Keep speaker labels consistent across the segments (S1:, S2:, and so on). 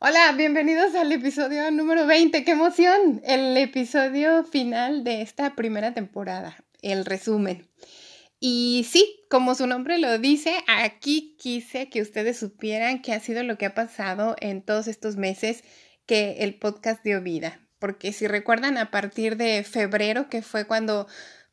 S1: Hola, bienvenidos al episodio número 20. ¡Qué emoción! El episodio final de esta primera temporada, el resumen. Y sí, como su nombre lo dice, aquí quise que ustedes supieran qué ha sido lo que ha pasado en todos estos meses que el podcast dio vida. Porque si recuerdan, a partir de febrero, que fue cuando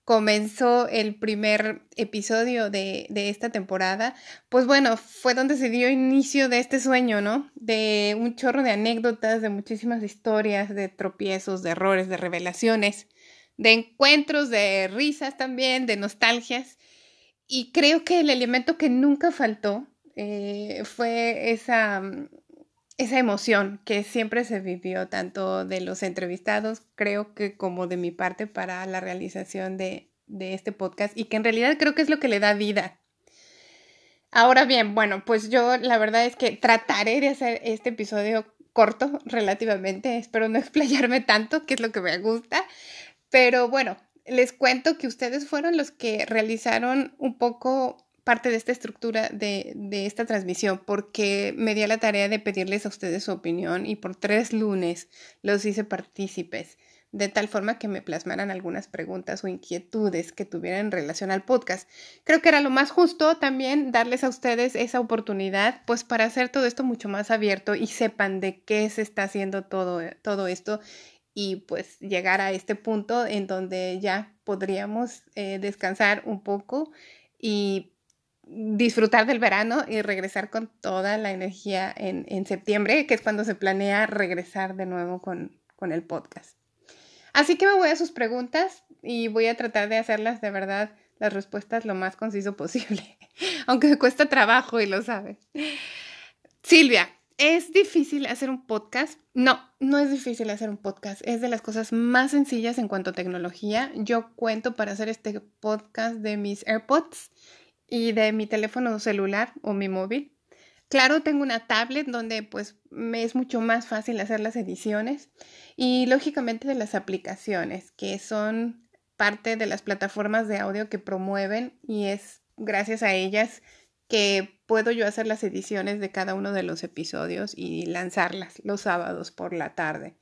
S1: comenzó el primer episodio de, de, esta temporada, pues bueno, fue donde se dio inicio de este sueño, ¿no? De un chorro de anécdotas, de muchísimas historias, de tropiezos, de errores, de revelaciones, de encuentros, de risas también, de nostalgias. Y creo que el elemento que nunca faltó eh, fue esa, esa emoción que siempre se vivió tanto de los entrevistados, creo que como de mi parte para la realización de, de este podcast y que en realidad creo que es lo que le da vida. Ahora bien, bueno, pues yo la verdad es que trataré de hacer este episodio corto relativamente, espero no explayarme tanto, que es lo que me gusta, pero bueno, les cuento que ustedes fueron los que realizaron un poco parte de esta estructura de, de, esta transmisión porque me di a la tarea de pedirles a ustedes su opinión y por tres lunes los hice partícipes de tal forma que me plasmaran algunas preguntas o inquietudes que tuvieran en relación al podcast. Creo que era lo más justo también darles a ustedes esa oportunidad, pues para hacer todo esto mucho más abierto y sepan de qué se está haciendo todo, todo esto y pues llegar a este punto en donde ya podríamos eh, descansar un poco y disfrutar del verano y regresar con toda la energía en, en septiembre, que es cuando se planea regresar de nuevo con, con el podcast. Así que me voy a sus preguntas y voy a tratar de hacerlas de verdad las respuestas lo más conciso posible, aunque me cuesta trabajo y lo sabes. Silvia, ¿es difícil hacer un podcast? No, no es difícil hacer un podcast. Es de las cosas más sencillas en cuanto a tecnología. Yo cuento para hacer este podcast de mis AirPods y de mi teléfono celular o mi móvil. Claro, tengo una tablet donde pues me es mucho más fácil hacer las ediciones y lógicamente de las aplicaciones que son parte de las plataformas de audio que promueven y es gracias a ellas que puedo yo hacer las ediciones de cada uno de los episodios y lanzarlas los sábados por la tarde.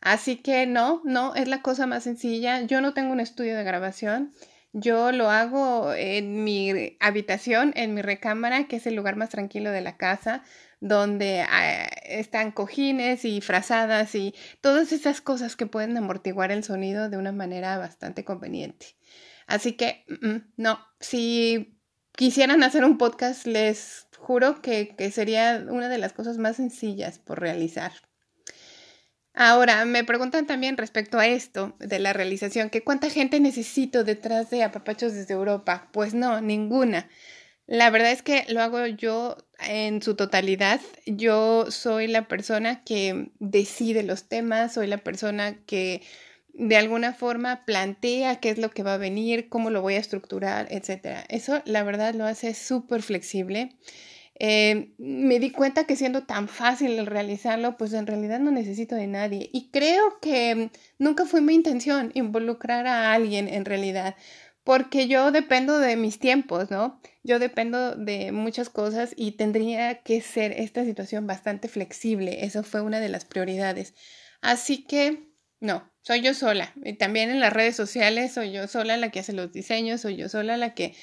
S1: Así que no, no, es la cosa más sencilla. Yo no tengo un estudio de grabación. Yo lo hago en mi habitación, en mi recámara, que es el lugar más tranquilo de la casa, donde ah, están cojines y frazadas y todas esas cosas que pueden amortiguar el sonido de una manera bastante conveniente. Así que, no, si quisieran hacer un podcast, les juro que, que sería una de las cosas más sencillas por realizar. Ahora, me preguntan también respecto a esto de la realización, que cuánta gente necesito detrás de Apapachos desde Europa. Pues no, ninguna. La verdad es que lo hago yo en su totalidad. Yo soy la persona que decide los temas, soy la persona que de alguna forma plantea qué es lo que va a venir, cómo lo voy a estructurar, etc. Eso la verdad lo hace súper flexible. Eh, me di cuenta que siendo tan fácil el realizarlo, pues en realidad no necesito de nadie. Y creo que nunca fue mi intención involucrar a alguien en realidad, porque yo dependo de mis tiempos, ¿no? Yo dependo de muchas cosas y tendría que ser esta situación bastante flexible. Eso fue una de las prioridades. Así que, no, soy yo sola. Y también en las redes sociales soy yo sola la que hace los diseños, soy yo sola la que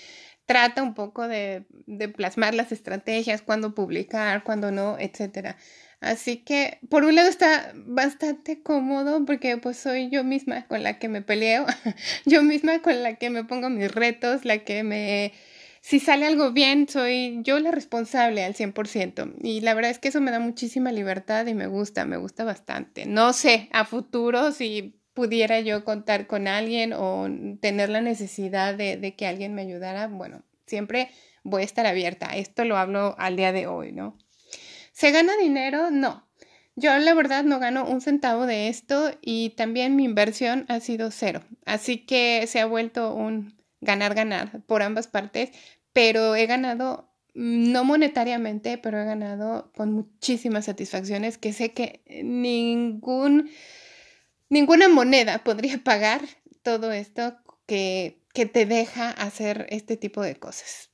S1: trata un poco de, de plasmar las estrategias, cuándo publicar, cuándo no, etcétera. Así que por un lado está bastante cómodo porque pues soy yo misma con la que me peleo, yo misma con la que me pongo mis retos, la que me... Si sale algo bien, soy yo la responsable al 100%. Y la verdad es que eso me da muchísima libertad y me gusta, me gusta bastante. No sé, a futuro si pudiera yo contar con alguien o tener la necesidad de, de, que alguien me ayudara, bueno, siempre voy a estar abierta. Esto lo hablo al día de hoy, ¿no? ¿Se gana dinero? No. Yo la verdad no gano un centavo de esto y también mi inversión ha sido cero. Así que se ha vuelto un ganar-ganar por ambas partes, pero he ganado no monetariamente, pero he ganado con muchísimas satisfacciones que sé que ningún, ninguna moneda podría pagar todo esto que, que te deja hacer este tipo de cosas.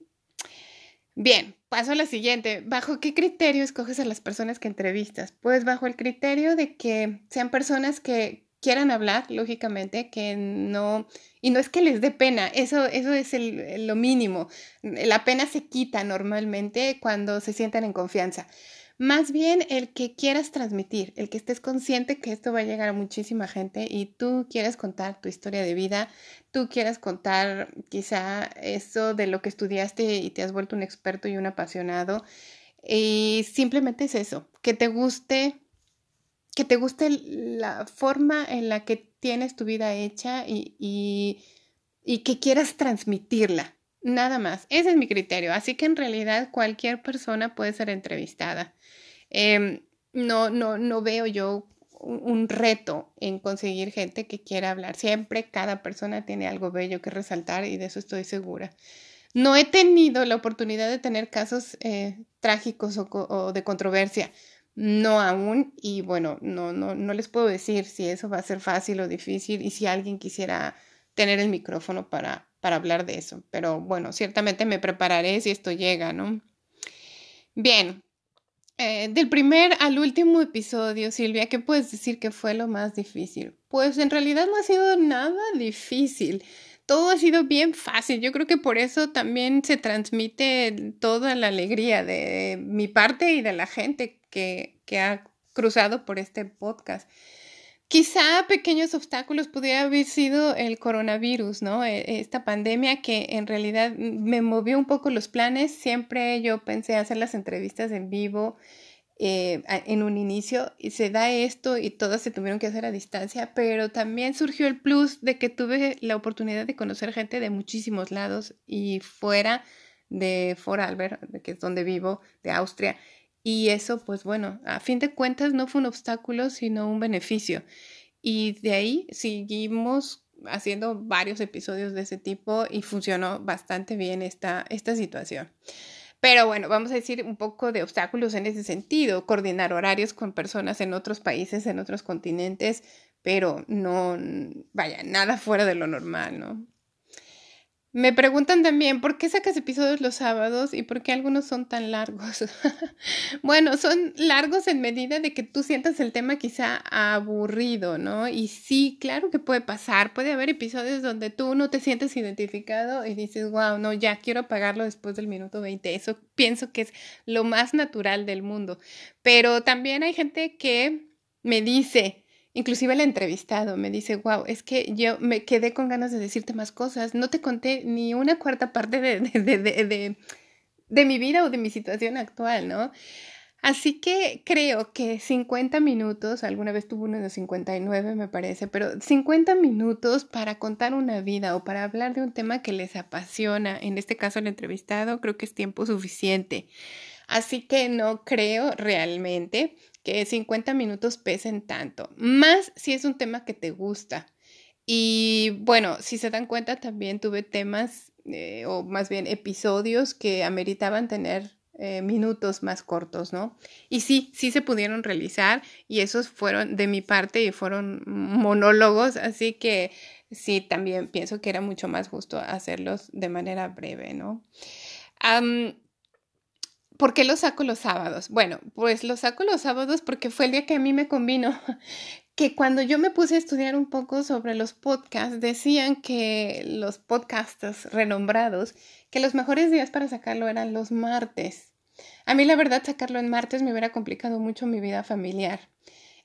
S1: Bien, paso a la siguiente. ¿Bajo qué criterio escoges a las personas que entrevistas? Pues bajo el criterio de que sean personas que quieran hablar, lógicamente, que no, y no es que les dé pena, eso, eso es el, lo mínimo. La pena se quita normalmente cuando se sientan en confianza. Más bien el que quieras transmitir, el que estés consciente que esto va a llegar a muchísima gente y tú quieres contar tu historia de vida, tú quieras contar quizá eso de lo que estudiaste y te has vuelto un experto y un apasionado. Y simplemente es eso, que te guste que te guste la forma en la que tienes tu vida hecha y, y, que quieras transmitirla. Nada más. Ese es mi criterio. Así que en realidad cualquier persona puede ser entrevistada. Em, no, no, no veo yo un, reto en conseguir gente que quiera hablar. Siempre cada persona tiene algo bello que resaltar y de eso estoy segura. No he tenido la oportunidad de tener casos eh, trágicos o, de controversia, no aún, y bueno, no, no, no les puedo decir si eso va a ser fácil o difícil y si alguien quisiera tener el micrófono para, para hablar de eso. Pero bueno, ciertamente me prepararé si esto llega, ¿no? Bien, eh, del primer al último episodio, Silvia, ¿qué puedes decir que fue lo más difícil? Pues en realidad no ha sido nada difícil todo ha sido bien fácil. Yo creo que por eso también se transmite toda la alegría de mi parte y de la gente que, que ha cruzado por este podcast. Quizá pequeños obstáculos pudiera haber sido el coronavirus, ¿no? E, esta pandemia que en realidad me movió un poco los planes. Siempre yo pensé hacer las entrevistas en vivo eh, en un inicio y se da esto y todas se tuvieron que hacer a distancia, pero también surgió el plus de que tuve la oportunidad de conocer gente de muchísimos lados y fuera de Vorarlberg, que es donde vivo, de Austria. Y eso, pues bueno, a fin de cuentas no fue un obstáculo, sino un beneficio. Y de ahí seguimos haciendo varios episodios de ese tipo y funcionó bastante bien esta, esta situación. Pero bueno, vamos a decir un poco de obstáculos en ese sentido, coordinar horarios con personas en otros países, en otros continentes, pero no, vaya, nada fuera de lo normal, ¿no? Me preguntan también por qué sacas episodios los sábados y por qué algunos son tan largos. bueno, son largos en medida de que tú sientas el tema quizá aburrido, ¿no? Y sí, claro que puede pasar. Puede haber episodios donde tú no te sientes identificado y dices, wow, no, ya quiero apagarlo después del minuto 20. Eso pienso que es lo más natural del mundo. Pero también hay gente que me dice, Inclusive el entrevistado me dice, wow, es que yo me quedé con ganas de decirte más cosas. No te conté ni una cuarta parte de, de, de, de, mi vida o de mi situación actual, ¿no? Así que creo que 50 minutos, alguna vez tuve uno de 59 me parece, pero 50 minutos para contar una vida o para hablar de un tema que les apasiona, en este caso el entrevistado, creo que es tiempo suficiente. Así que no creo realmente que 50 minutos pesen tanto, más si es un tema que te gusta. Y bueno, si se dan cuenta, también tuve temas eh, o más bien episodios que ameritaban tener eh, minutos más cortos, ¿no? Y sí, sí se pudieron realizar y esos fueron de mi parte y fueron monólogos, así que sí, también pienso que era mucho más justo hacerlos de manera breve, ¿no? ¿Por qué los saco los sábados? Bueno, pues los saco los sábados porque fue el día que a mí me convino. Que cuando yo me puse a estudiar un poco sobre los podcasts, decían que los podcasters renombrados, que los mejores días para sacarlo eran los martes. A mí la verdad sacarlo en martes me hubiera complicado mucho mi vida familiar.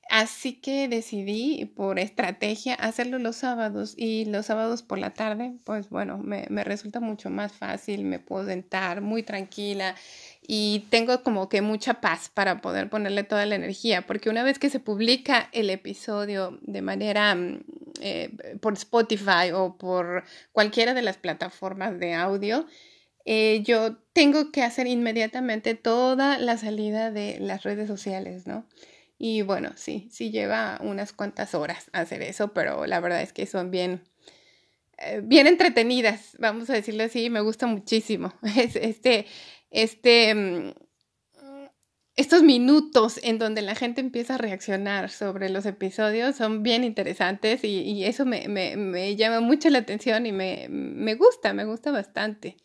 S1: Así que decidí por estrategia hacerlo los sábados y los sábados por la tarde, pues bueno, me resulta mucho más fácil, me puedo sentar muy tranquila y tengo como que mucha paz para poder ponerle toda la energía, porque una vez que se publica el episodio de manera mm, eh, por Spotify o por cualquiera de las plataformas de audio, eh, yo tengo que hacer inmediatamente toda la salida de las redes sociales, ¿no? Y bueno, sí, sí lleva unas cuantas horas hacer eso, pero la verdad es que son bien, eh, bien entretenidas, vamos a decirlo así, me gusta muchísimo. Este, este, mm, estos minutos en donde la gente empieza a reaccionar sobre los episodios son bien interesantes y, eso me, llama mucho la atención y me, gusta, me gusta bastante.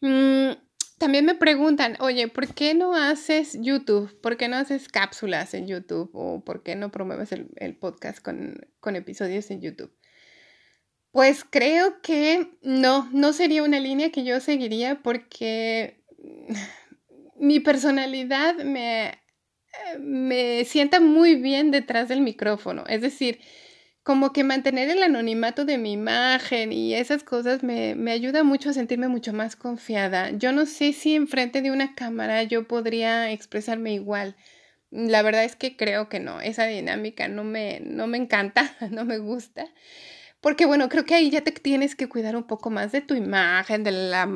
S1: Mm, también me preguntan, oye, ¿por qué no haces YouTube? ¿Por qué no haces cápsulas en YouTube? ¿O por qué no promueves el, podcast con episodios en YouTube? Pues creo que no, no sería una línea que yo seguiría porque mi personalidad me, eh, me sienta muy bien detrás del micrófono. Es decir, como que mantener el anonimato de mi imagen y esas cosas me, me ayuda mucho a sentirme mucho más confiada. Yo no sé si enfrente de una cámara yo podría expresarme igual. La verdad es que creo que no, esa dinámica no me, no me encanta, no me gusta. Porque bueno, creo que ahí ya te tienes que cuidar un poco más de tu imagen, de la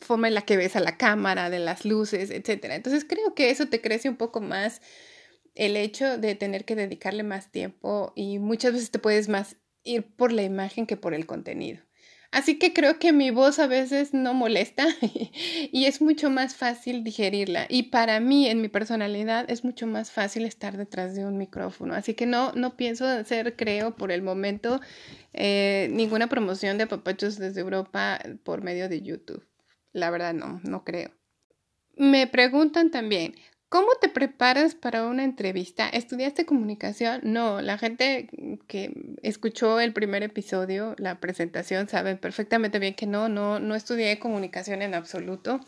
S1: forma en la que ves a la cámara, de las luces, etc. Entonces creo que eso te crece un poco más el hecho de tener que dedicarle más tiempo y muchas veces te puedes más ir por la imagen que por el contenido. Así que creo que mi voz a veces no molesta y es mucho más fácil digerirla. Y para mí, en mi personalidad, es mucho más fácil estar detrás de un micrófono. Así que no, no pienso hacer, creo, por el momento, eh, ninguna promoción de papachos desde Europa por medio de YouTube. La verdad, no, no creo. Me preguntan también, ¿Cómo te preparas para una entrevista? ¿Estudiaste comunicación? No, la gente que escuchó el primer episodio, la presentación, sabe perfectamente bien que no, no, no estudié comunicación en absoluto.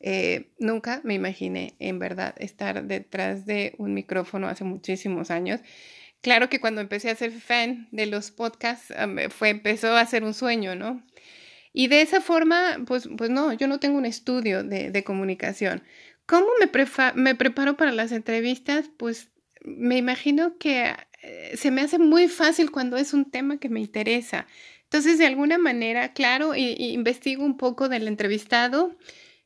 S1: Eh, nunca me imaginé en verdad estar detrás de un micrófono hace muchísimos años. Claro que cuando empecé a ser fan de los podcasts, fue, empezó a ser un sueño, ¿no? Y de esa forma, pues, pues no, yo no tengo un estudio de, de comunicación. ¿Cómo me, me preparo para las entrevistas? Pues me imagino que eh, se me hace muy fácil cuando es un tema que me interesa. Entonces, de alguna manera, claro, investigo un poco del entrevistado.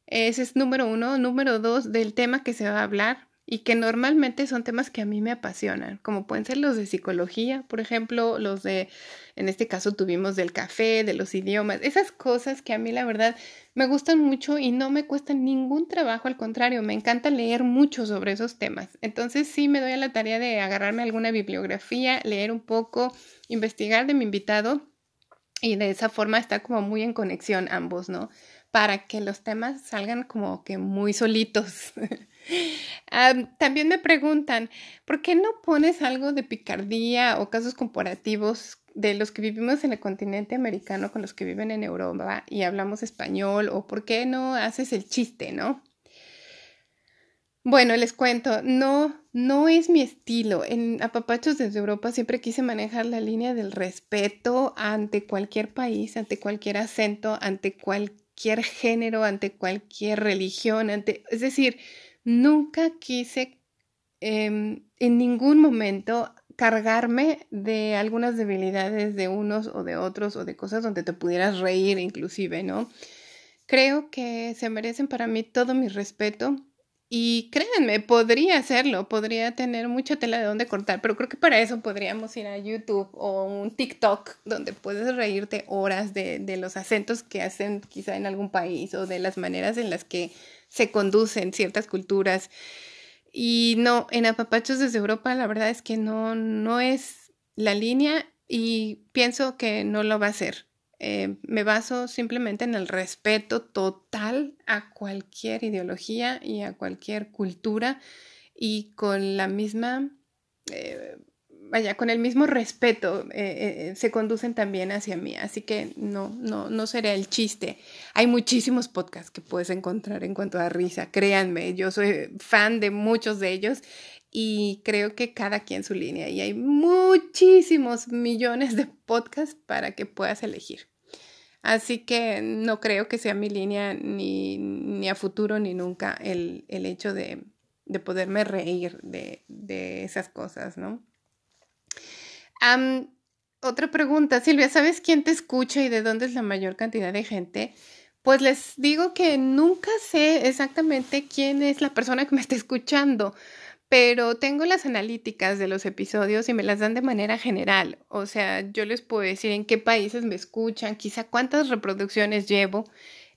S1: Ese es número uno. Número dos, del tema que se va a hablar y que normalmente son temas que a mí me apasionan, como pueden ser los de psicología, por ejemplo, los de, en este caso tuvimos del café, de los idiomas, esas cosas que a mí la verdad me gustan mucho y no me cuestan ningún trabajo, al contrario, me encanta leer mucho sobre esos temas. Entonces sí me doy a la tarea de agarrarme alguna bibliografía, leer un poco, investigar de mi invitado y de esa forma estar como muy en conexión ambos, ¿no? Para que los temas salgan como que muy solitos. también me preguntan, ¿por qué no pones algo de picardía o casos comparativos de los que vivimos en el continente americano con los que viven en Europa y hablamos español? ¿O por qué no haces el chiste, no? Bueno, les cuento, no, no es mi estilo. En Apapachos desde Europa siempre quise manejar la línea del respeto ante cualquier país, ante cualquier acento, ante cualquier género, ante cualquier religión, ante, es decir, nunca quise em, en ningún momento cargarme de algunas debilidades de unos o de otros o de cosas donde te pudieras reír inclusive, ¿no? Creo que se merecen para mí todo mi respeto y créanme, podría hacerlo, podría tener mucha tela de donde cortar, pero creo que para eso podríamos ir a YouTube o un TikTok donde puedes reírte horas de, de los acentos que hacen quizá en algún país o de las maneras en las que se conducen ciertas culturas. Y no, en Apapachos desde Europa la verdad es que no, no es la línea y pienso que no lo va a ser. Eh, me baso simplemente en el respeto total a cualquier ideología y a cualquier cultura y con la misma eh, vaya, con el mismo respeto eh, se conducen también hacia mí. Así que no, no, no será el chiste. Hay muchísimos podcasts que puedes encontrar en cuanto a risa. Créanme, yo soy fan de muchos de ellos y creo que cada quien su línea. Y hay muchísimos millones de podcasts para que puedas elegir. Así que no creo que sea mi línea ni, ni a futuro ni nunca el, el hecho de, de poderme reír de, de esas cosas, ¿no? otra pregunta, Silvia, ¿sabes quién te escucha y de dónde es la mayor cantidad de gente? Pues les digo que nunca sé exactamente quién es la persona que me está escuchando, pero tengo las analíticas de los episodios y me las dan de manera general. O sea, yo les puedo decir en qué países me escuchan, quizá cuántas reproducciones llevo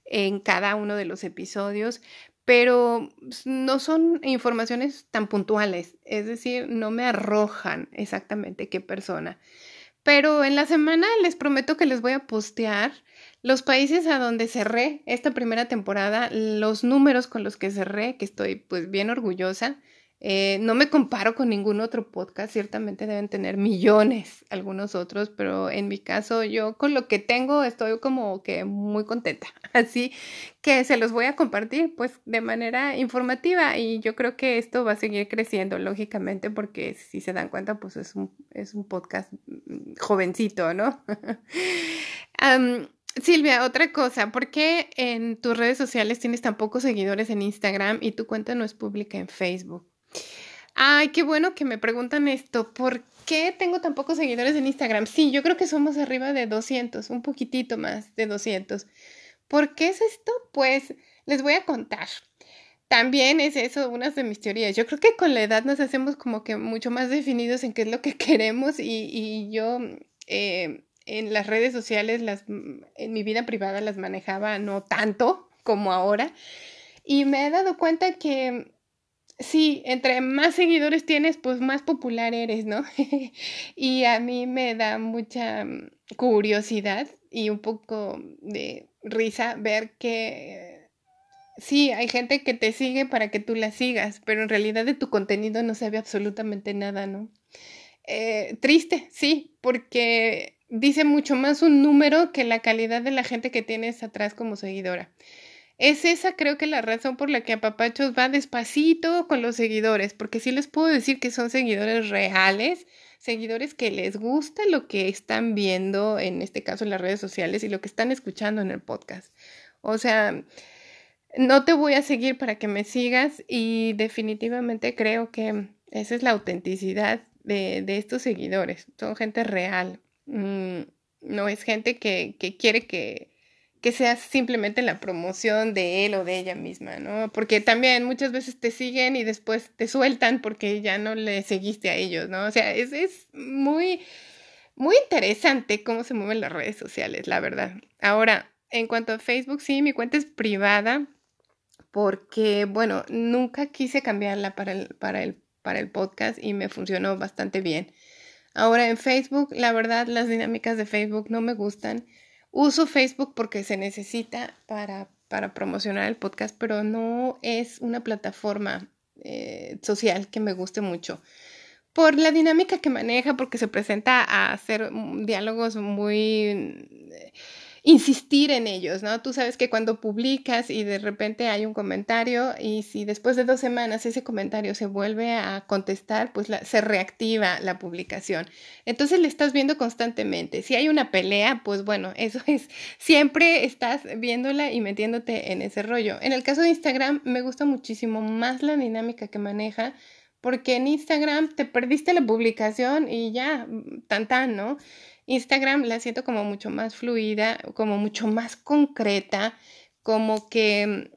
S1: en cada uno de los episodios, pero no son informaciones tan puntuales, es decir, no me arrojan exactamente qué persona. Pero en la semana les prometo que les voy a postear los países a donde cerré esta primera temporada, los números con los que cerré, que estoy pues bien orgullosa. Eh, no me comparo con ningún otro podcast, ciertamente deben tener millones algunos otros, pero en mi caso yo con lo que tengo estoy como que muy contenta. Así que se los voy a compartir pues de manera informativa y yo creo que esto va a seguir creciendo lógicamente porque si se dan cuenta pues es un, es un podcast mm, jovencito, ¿no? Silvia, otra cosa, ¿por qué en tus redes sociales tienes tan pocos seguidores en Instagram y tu cuenta no es pública en Facebook? Ay, qué bueno que me preguntan esto. ¿Por qué tengo tan pocos seguidores en Instagram? Sí, yo creo que somos arriba de 200, un poquitito más de 200. ¿Por qué es esto? Pues les voy a contar. También es eso una de mis teorías. Yo creo que con la edad nos hacemos como que mucho más definidos en qué es lo que queremos y, y yo eh, en las redes sociales, las, en mi vida privada las manejaba no tanto como ahora. Y me he dado cuenta que sí, entre más seguidores tienes, pues más popular eres, ¿no? y a mí me da mucha mm, curiosidad y un poco de risa ver que sí, hay gente que te sigue para que tú la sigas, pero en realidad de tu contenido no sabe absolutamente nada, ¿no? Eh, triste, sí, porque dice mucho más un número que la calidad de la gente que tienes atrás como seguidora. Es esa creo que la razón por la que Apapachos va despacito con los seguidores, porque sí les puedo decir que son seguidores reales, seguidores que les gusta lo que están viendo, en este caso en las redes sociales, y lo que están escuchando en el podcast. O sea, no te voy a seguir para que me sigas y definitivamente creo que esa es la autenticidad de, estos seguidores. Son gente real. Mm, no es gente que quiere que que sea simplemente la promoción de él o de ella misma, ¿no? Porque también muchas veces te siguen y después te sueltan porque ya no le seguiste a ellos, ¿no? O sea, es, es muy, muy interesante cómo se mueven las redes sociales, la verdad. Ahora, en cuanto a Facebook, sí, mi cuenta es privada porque, bueno, nunca quise cambiarla para el, para el, para el podcast y me funcionó bastante bien. Ahora en Facebook, la verdad, las dinámicas de Facebook no me gustan Uso Facebook porque se necesita para, para promocionar el podcast, pero no es una plataforma eh, social que me guste mucho. Por la dinámica que maneja, porque se presenta a hacer diálogos muy insistir en ellos, ¿no? Tú sabes que cuando publicas y de repente hay un comentario y si después de dos semanas ese comentario se vuelve a contestar, pues se reactiva la publicación. Entonces le estás viendo constantemente. Si hay una pelea, pues bueno, eso es, siempre estás viéndola y metiéndote en ese rollo. En el caso de Instagram me gusta muchísimo más la dinámica que maneja porque en Instagram te perdiste la publicación y ya, tan tan, ¿no? Instagram la siento como mucho más fluida, como mucho más concreta, como que,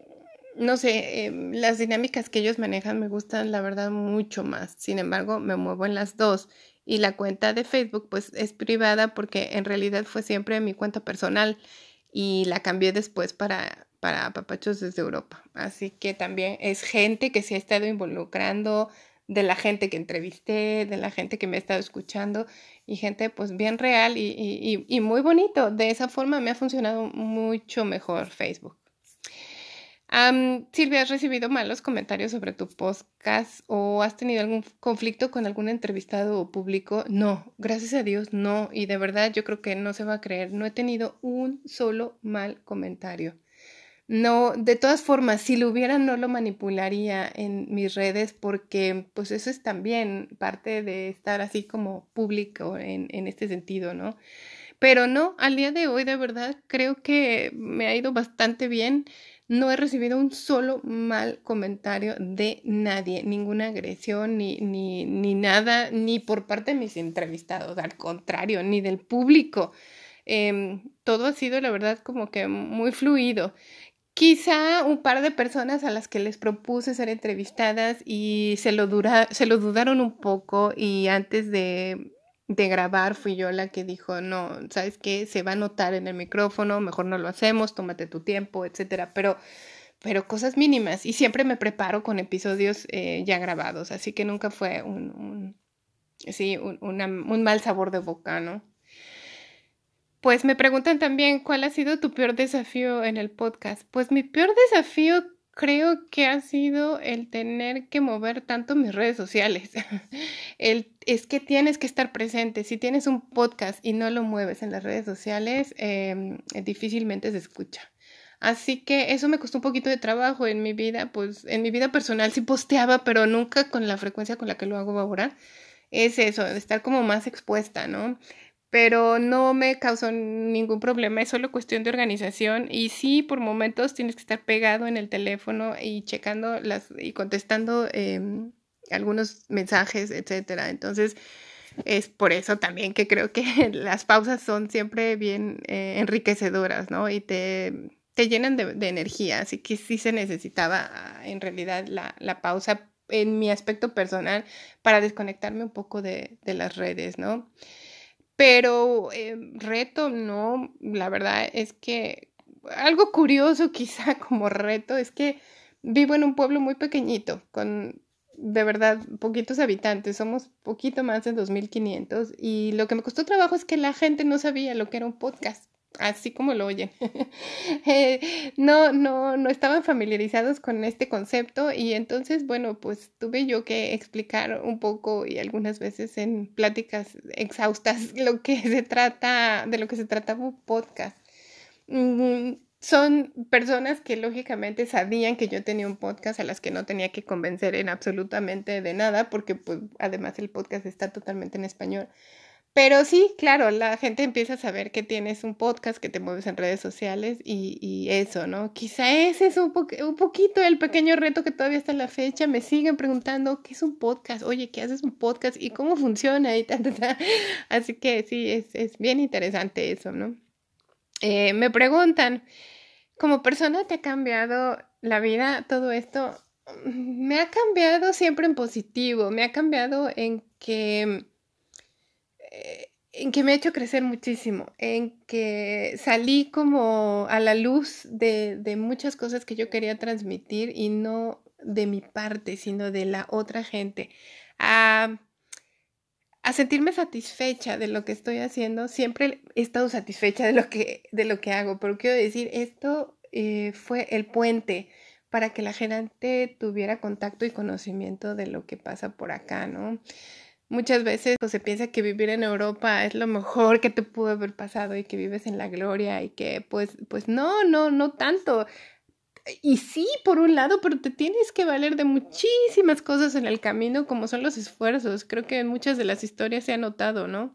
S1: no sé, em, las dinámicas que ellos manejan me gustan, la verdad, mucho más. Sin embargo, me muevo en las dos. Y la cuenta de Facebook, pues, es privada porque en realidad fue siempre mi cuenta personal y la cambié después para, para Papachos desde Europa. Así que también es gente que se ha estado involucrando, de la gente que entrevisté, de la gente que me ha estado escuchando y gente pues bien real y, muy bonito. De esa forma me ha funcionado mucho mejor Facebook. Silvia, ¿has recibido malos comentarios sobre tu podcast o has tenido algún conflicto con algún entrevistado público? No, gracias a Dios no. Y de verdad yo creo que no se va a creer. No he tenido un solo mal comentario. No, de todas formas, si lo hubiera, no lo manipularía en mis redes porque pues eso es también parte de estar así como público en, en este sentido, ¿no? Pero no, al día de hoy de verdad creo que me ha ido bastante bien. No he recibido un solo mal comentario de nadie, ninguna agresión, ni, ni, ni nada, ni por parte de mis entrevistados, al contrario, ni del público. Em, todo ha sido, la verdad, como que muy fluido. Quizá un par de personas a las que les propuse ser entrevistadas y se lo, dura, se lo dudaron un poco y antes de, de grabar fui yo la que dijo, no, ¿sabes qué? Se va a notar en el micrófono, mejor no lo hacemos, tómate tu tiempo, etcétera. Pero, pero cosas mínimas y siempre me preparo con episodios eh, ya grabados, así que nunca fue un, un sí, un, un mal sabor de boca, ¿no? Pues me preguntan también cuál ha sido tu peor desafío en el podcast. Pues mi peor desafío creo que ha sido el tener que mover tanto mis redes sociales. el, es que tienes que estar presente. Si tienes un podcast y no lo mueves en las redes sociales, em, difícilmente se escucha. Así que eso me costó un poquito de trabajo en mi vida, pues en mi vida personal sí posteaba, pero nunca con la frecuencia con la que lo hago ahora. Es eso, estar como más expuesta, ¿no? Pero no me causó ningún problema, es solo cuestión de organización y sí, por momentos tienes que estar pegado en el teléfono y checando las y contestando em, algunos mensajes, etcétera. Entonces, es por eso también que creo que las pausas son siempre bien eh, enriquecedoras, ¿no? Y te, te llenan de, de, energía, así que sí se necesitaba ah, en realidad la, la pausa en mi aspecto personal para desconectarme un poco de, de las redes, ¿no? Pero eh, reto, no, la verdad es que algo curioso quizá como reto es que vivo en un pueblo muy pequeñito, con de verdad poquitos habitantes, somos poquito más de 2.500 y lo que me costó trabajo es que la gente no sabía lo que era un podcast así como lo oyen. Eh, no, no, no estaban familiarizados con este concepto y entonces, bueno, pues tuve yo que explicar un poco y algunas veces en pláticas exhaustas lo que se trata, de lo que se trataba un podcast. Mm, son personas que lógicamente sabían que yo tenía un podcast a las que no tenía que convencer en absolutamente de nada porque pues además el podcast está totalmente en español. Pero sí, claro, la gente empieza a saber que tienes un podcast, que te mueves en redes sociales y, y eso, ¿no? Quizá ese es un, un poquito el pequeño reto que todavía está en la fecha. Me siguen preguntando, ¿qué es un podcast? Oye, ¿qué haces un podcast? ¿Y cómo funciona? Y Así que sí, es, es bien interesante eso, ¿no? Eh, me preguntan, ¿como persona te ha cambiado la vida todo esto? Me ha cambiado siempre en positivo, me ha cambiado en que en que me ha hecho crecer muchísimo, en que salí como a la luz de, de, muchas cosas que yo quería transmitir y no de mi parte, sino de la otra gente, a, a sentirme satisfecha de lo que estoy haciendo. Siempre he estado satisfecha de lo que, de lo que hago, pero quiero decir, esto eh, fue el puente para que la gente tuviera contacto y conocimiento de lo que pasa por acá, ¿no? Muchas veces pues, se piensa que vivir en Europa es lo mejor que te pudo haber pasado y que vives en la gloria y que pues, pues no, no, no tanto. Y sí, por un lado, pero te tienes que valer de muchísimas cosas en el camino, como son los esfuerzos. Creo que en muchas de las historias se ha notado, ¿no?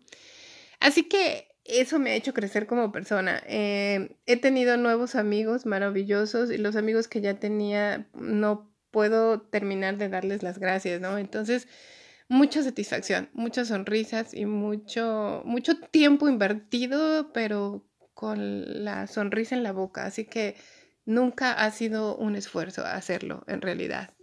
S1: Así que eso me ha hecho crecer como persona. Eh, he tenido nuevos amigos maravillosos y los amigos que ya tenía no puedo terminar de darles las gracias, ¿no? Entonces, mucha satisfacción, muchas sonrisas y mucho, mucho tiempo invertido, pero con la sonrisa en la boca. Así que nunca ha sido un esfuerzo hacerlo en realidad.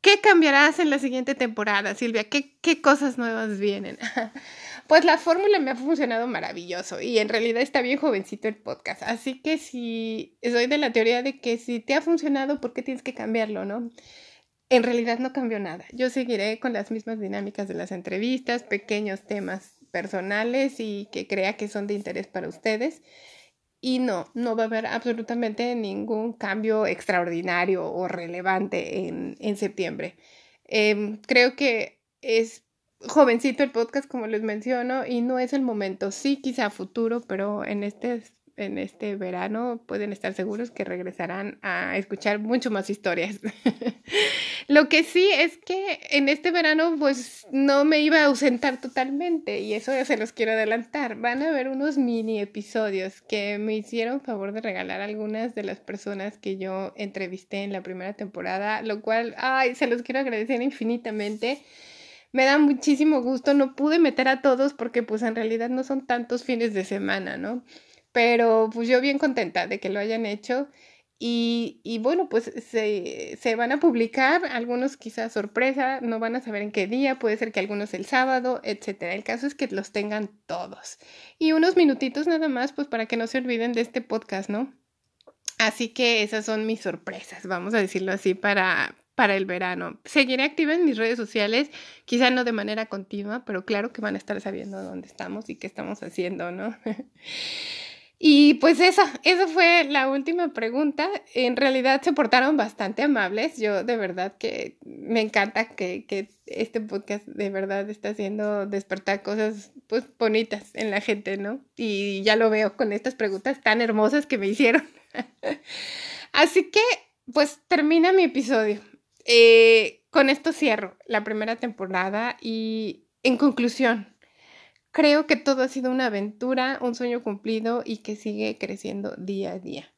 S1: ¿Qué cambiarás en la siguiente temporada, Silvia? ¿Qué, qué cosas nuevas vienen? pues la fórmula me ha funcionado maravilloso y en realidad está bien jovencito el podcast. Así que si soy de la teoría de que si te ha funcionado, ¿por qué tienes que cambiarlo, no? En realidad no cambió nada. Yo seguiré con las mismas dinámicas de las entrevistas, pequeños temas personales y que crea que son de interés para ustedes. Y no, no va a haber absolutamente ningún cambio extraordinario o relevante en, en septiembre. Em, creo que es jovencito el podcast, como les menciono, y no es el momento. Sí, quizá futuro, pero en este en este verano pueden estar seguros que regresarán a escuchar mucho más historias. Lo que sí es que en este verano pues no me iba a ausentar totalmente y eso se los quiero adelantar. Van a haber unos mini episodios que me hicieron favor de regalar algunas de las personas que yo entrevisté en la primera temporada, lo cual, ay, se los quiero agradecer infinitamente Me da muchísimo gusto, no pude meter a todos porque pues en realidad no son tantos fines de semana, ¿no? Pero pues yo bien contenta de que lo hayan hecho y, bueno, pues se, se, van a publicar, algunos quizás sorpresa, no van a saber en qué día, puede ser que algunos el sábado, etcétera. El caso es que los tengan todos. Y unos minutitos nada más, pues para que no se olviden de este podcast, ¿no? Así que esas son mis sorpresas, vamos a decirlo así, para, para el verano. Seguiré activa en mis redes sociales, quizá no de manera continua, pero claro que van a estar sabiendo dónde estamos y qué estamos haciendo, ¿no? Y pues esa, fue la última pregunta. En realidad se portaron bastante amables. Yo de verdad que me encanta que, que este podcast de verdad está haciendo despertar cosas pues bonitas en la gente, ¿no? Y ya lo veo con estas preguntas tan hermosas que me hicieron. Así que pues termina mi episodio. Eh, con esto cierro la primera temporada y en conclusión, Creo que todo ha sido una aventura, un sueño cumplido y que sigue creciendo día a día.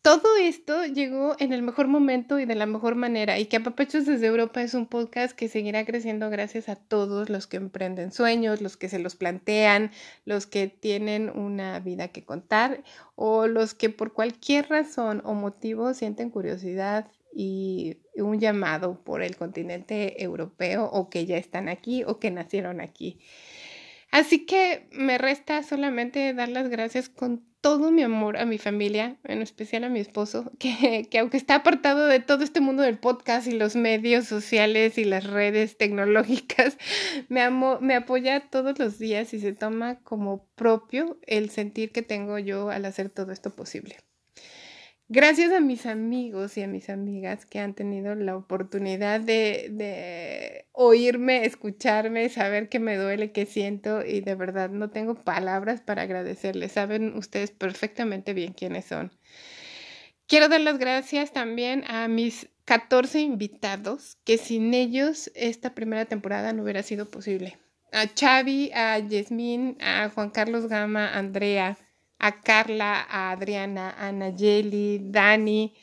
S1: Todo esto llegó en el mejor momento y de la mejor manera y que Apapechos desde Europa es un podcast que seguirá creciendo gracias a todos los que emprenden sueños, los que se los plantean, los que tienen una vida que contar o los que por cualquier razón o motivo sienten curiosidad y un llamado por el continente europeo o que ya están aquí o que nacieron aquí. Así que me resta solamente dar las gracias con todo mi amor a mi familia, en especial a mi esposo, que, que, aunque está apartado de todo este mundo del podcast y los medios sociales y las redes tecnológicas, me, amo, me apoya todos los días y se toma como propio el sentir que tengo yo al hacer todo esto posible. Gracias a mis amigos y a mis amigas que han tenido la oportunidad de, oírme, escucharme, saber qué me duele, qué siento y de verdad no tengo palabras para agradecerles. Saben ustedes perfectamente bien quiénes son. Quiero dar las gracias también a mis 14 invitados, que sin ellos esta primera temporada no hubiera sido posible. A Xavi, a Yasmín, a Juan Carlos Gama, a Andrea, a Carla, a Adriana, a Nayeli, Dani,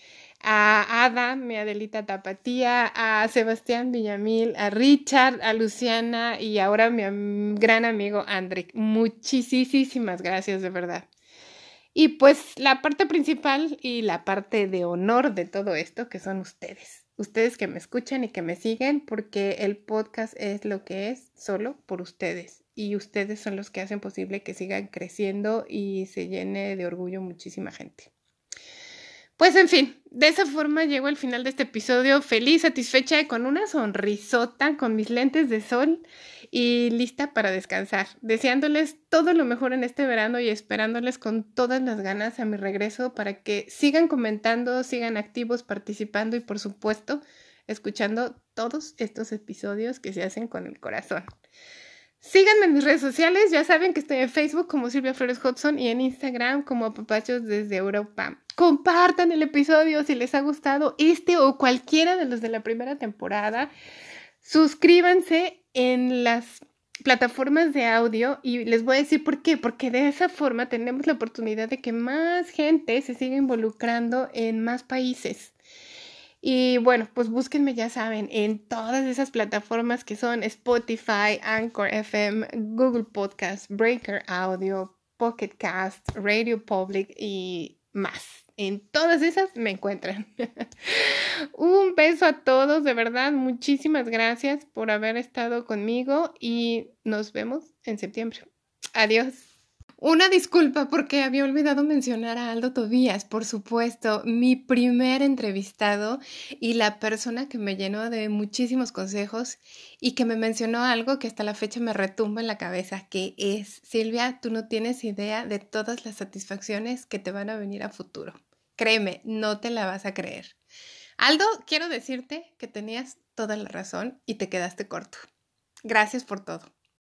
S1: a Ada, mi Adelita Tapatía, a Sebastián Villamil, a Richard, a Luciana y ahora mi gran amigo André. Muchísimas gracias, de verdad. Y pues la parte principal y la parte de honor de todo esto, que son ustedes. Ustedes que me escuchan y que me siguen, porque el podcast es lo que es solo por ustedes y ustedes son los que hacen posible que sigan creciendo y se llene de orgullo muchísima gente. Pues en fin, de esa forma llego al final de este episodio feliz, satisfecha y con una sonrisota, con mis lentes de sol y lista para descansar, deseándoles todo lo mejor en este verano y esperándoles con todas las ganas a mi regreso para que sigan comentando, sigan activos, participando y por supuesto escuchando todos estos episodios que se hacen con el corazón. Síganme en mis redes sociales, ya saben que estoy en Facebook como Silvia Flores Hudson y en Instagram como Papachos desde Europa. Compartan el episodio si les ha gustado este o cualquiera de los de la primera temporada. Suscríbanse en las plataformas de audio y les voy a decir por qué, porque de esa forma tenemos la oportunidad de que más gente se siga involucrando en más países. Y bueno, pues búsquenme, ya saben, en todas esas plataformas que son Spotify, Anchor FM, Google Podcast, Breaker Audio, Pocket Cast, Radio Public y más. En todas esas me encuentran. Un beso a todos, de verdad, muchísimas gracias por haber estado conmigo y nos vemos en septiembre. Adiós. Una disculpa porque había olvidado mencionar a Aldo Tobías, por supuesto, mi primer entrevistado y la persona que me llenó de muchísimos consejos y que me mencionó algo que hasta la fecha me retumba en la cabeza, que es, Silvia, tú no tienes idea de todas las satisfacciones que te van a venir a futuro. Créeme, no te la vas a creer. Aldo, quiero decirte que tenías toda la razón y te quedaste corto. Gracias por todo.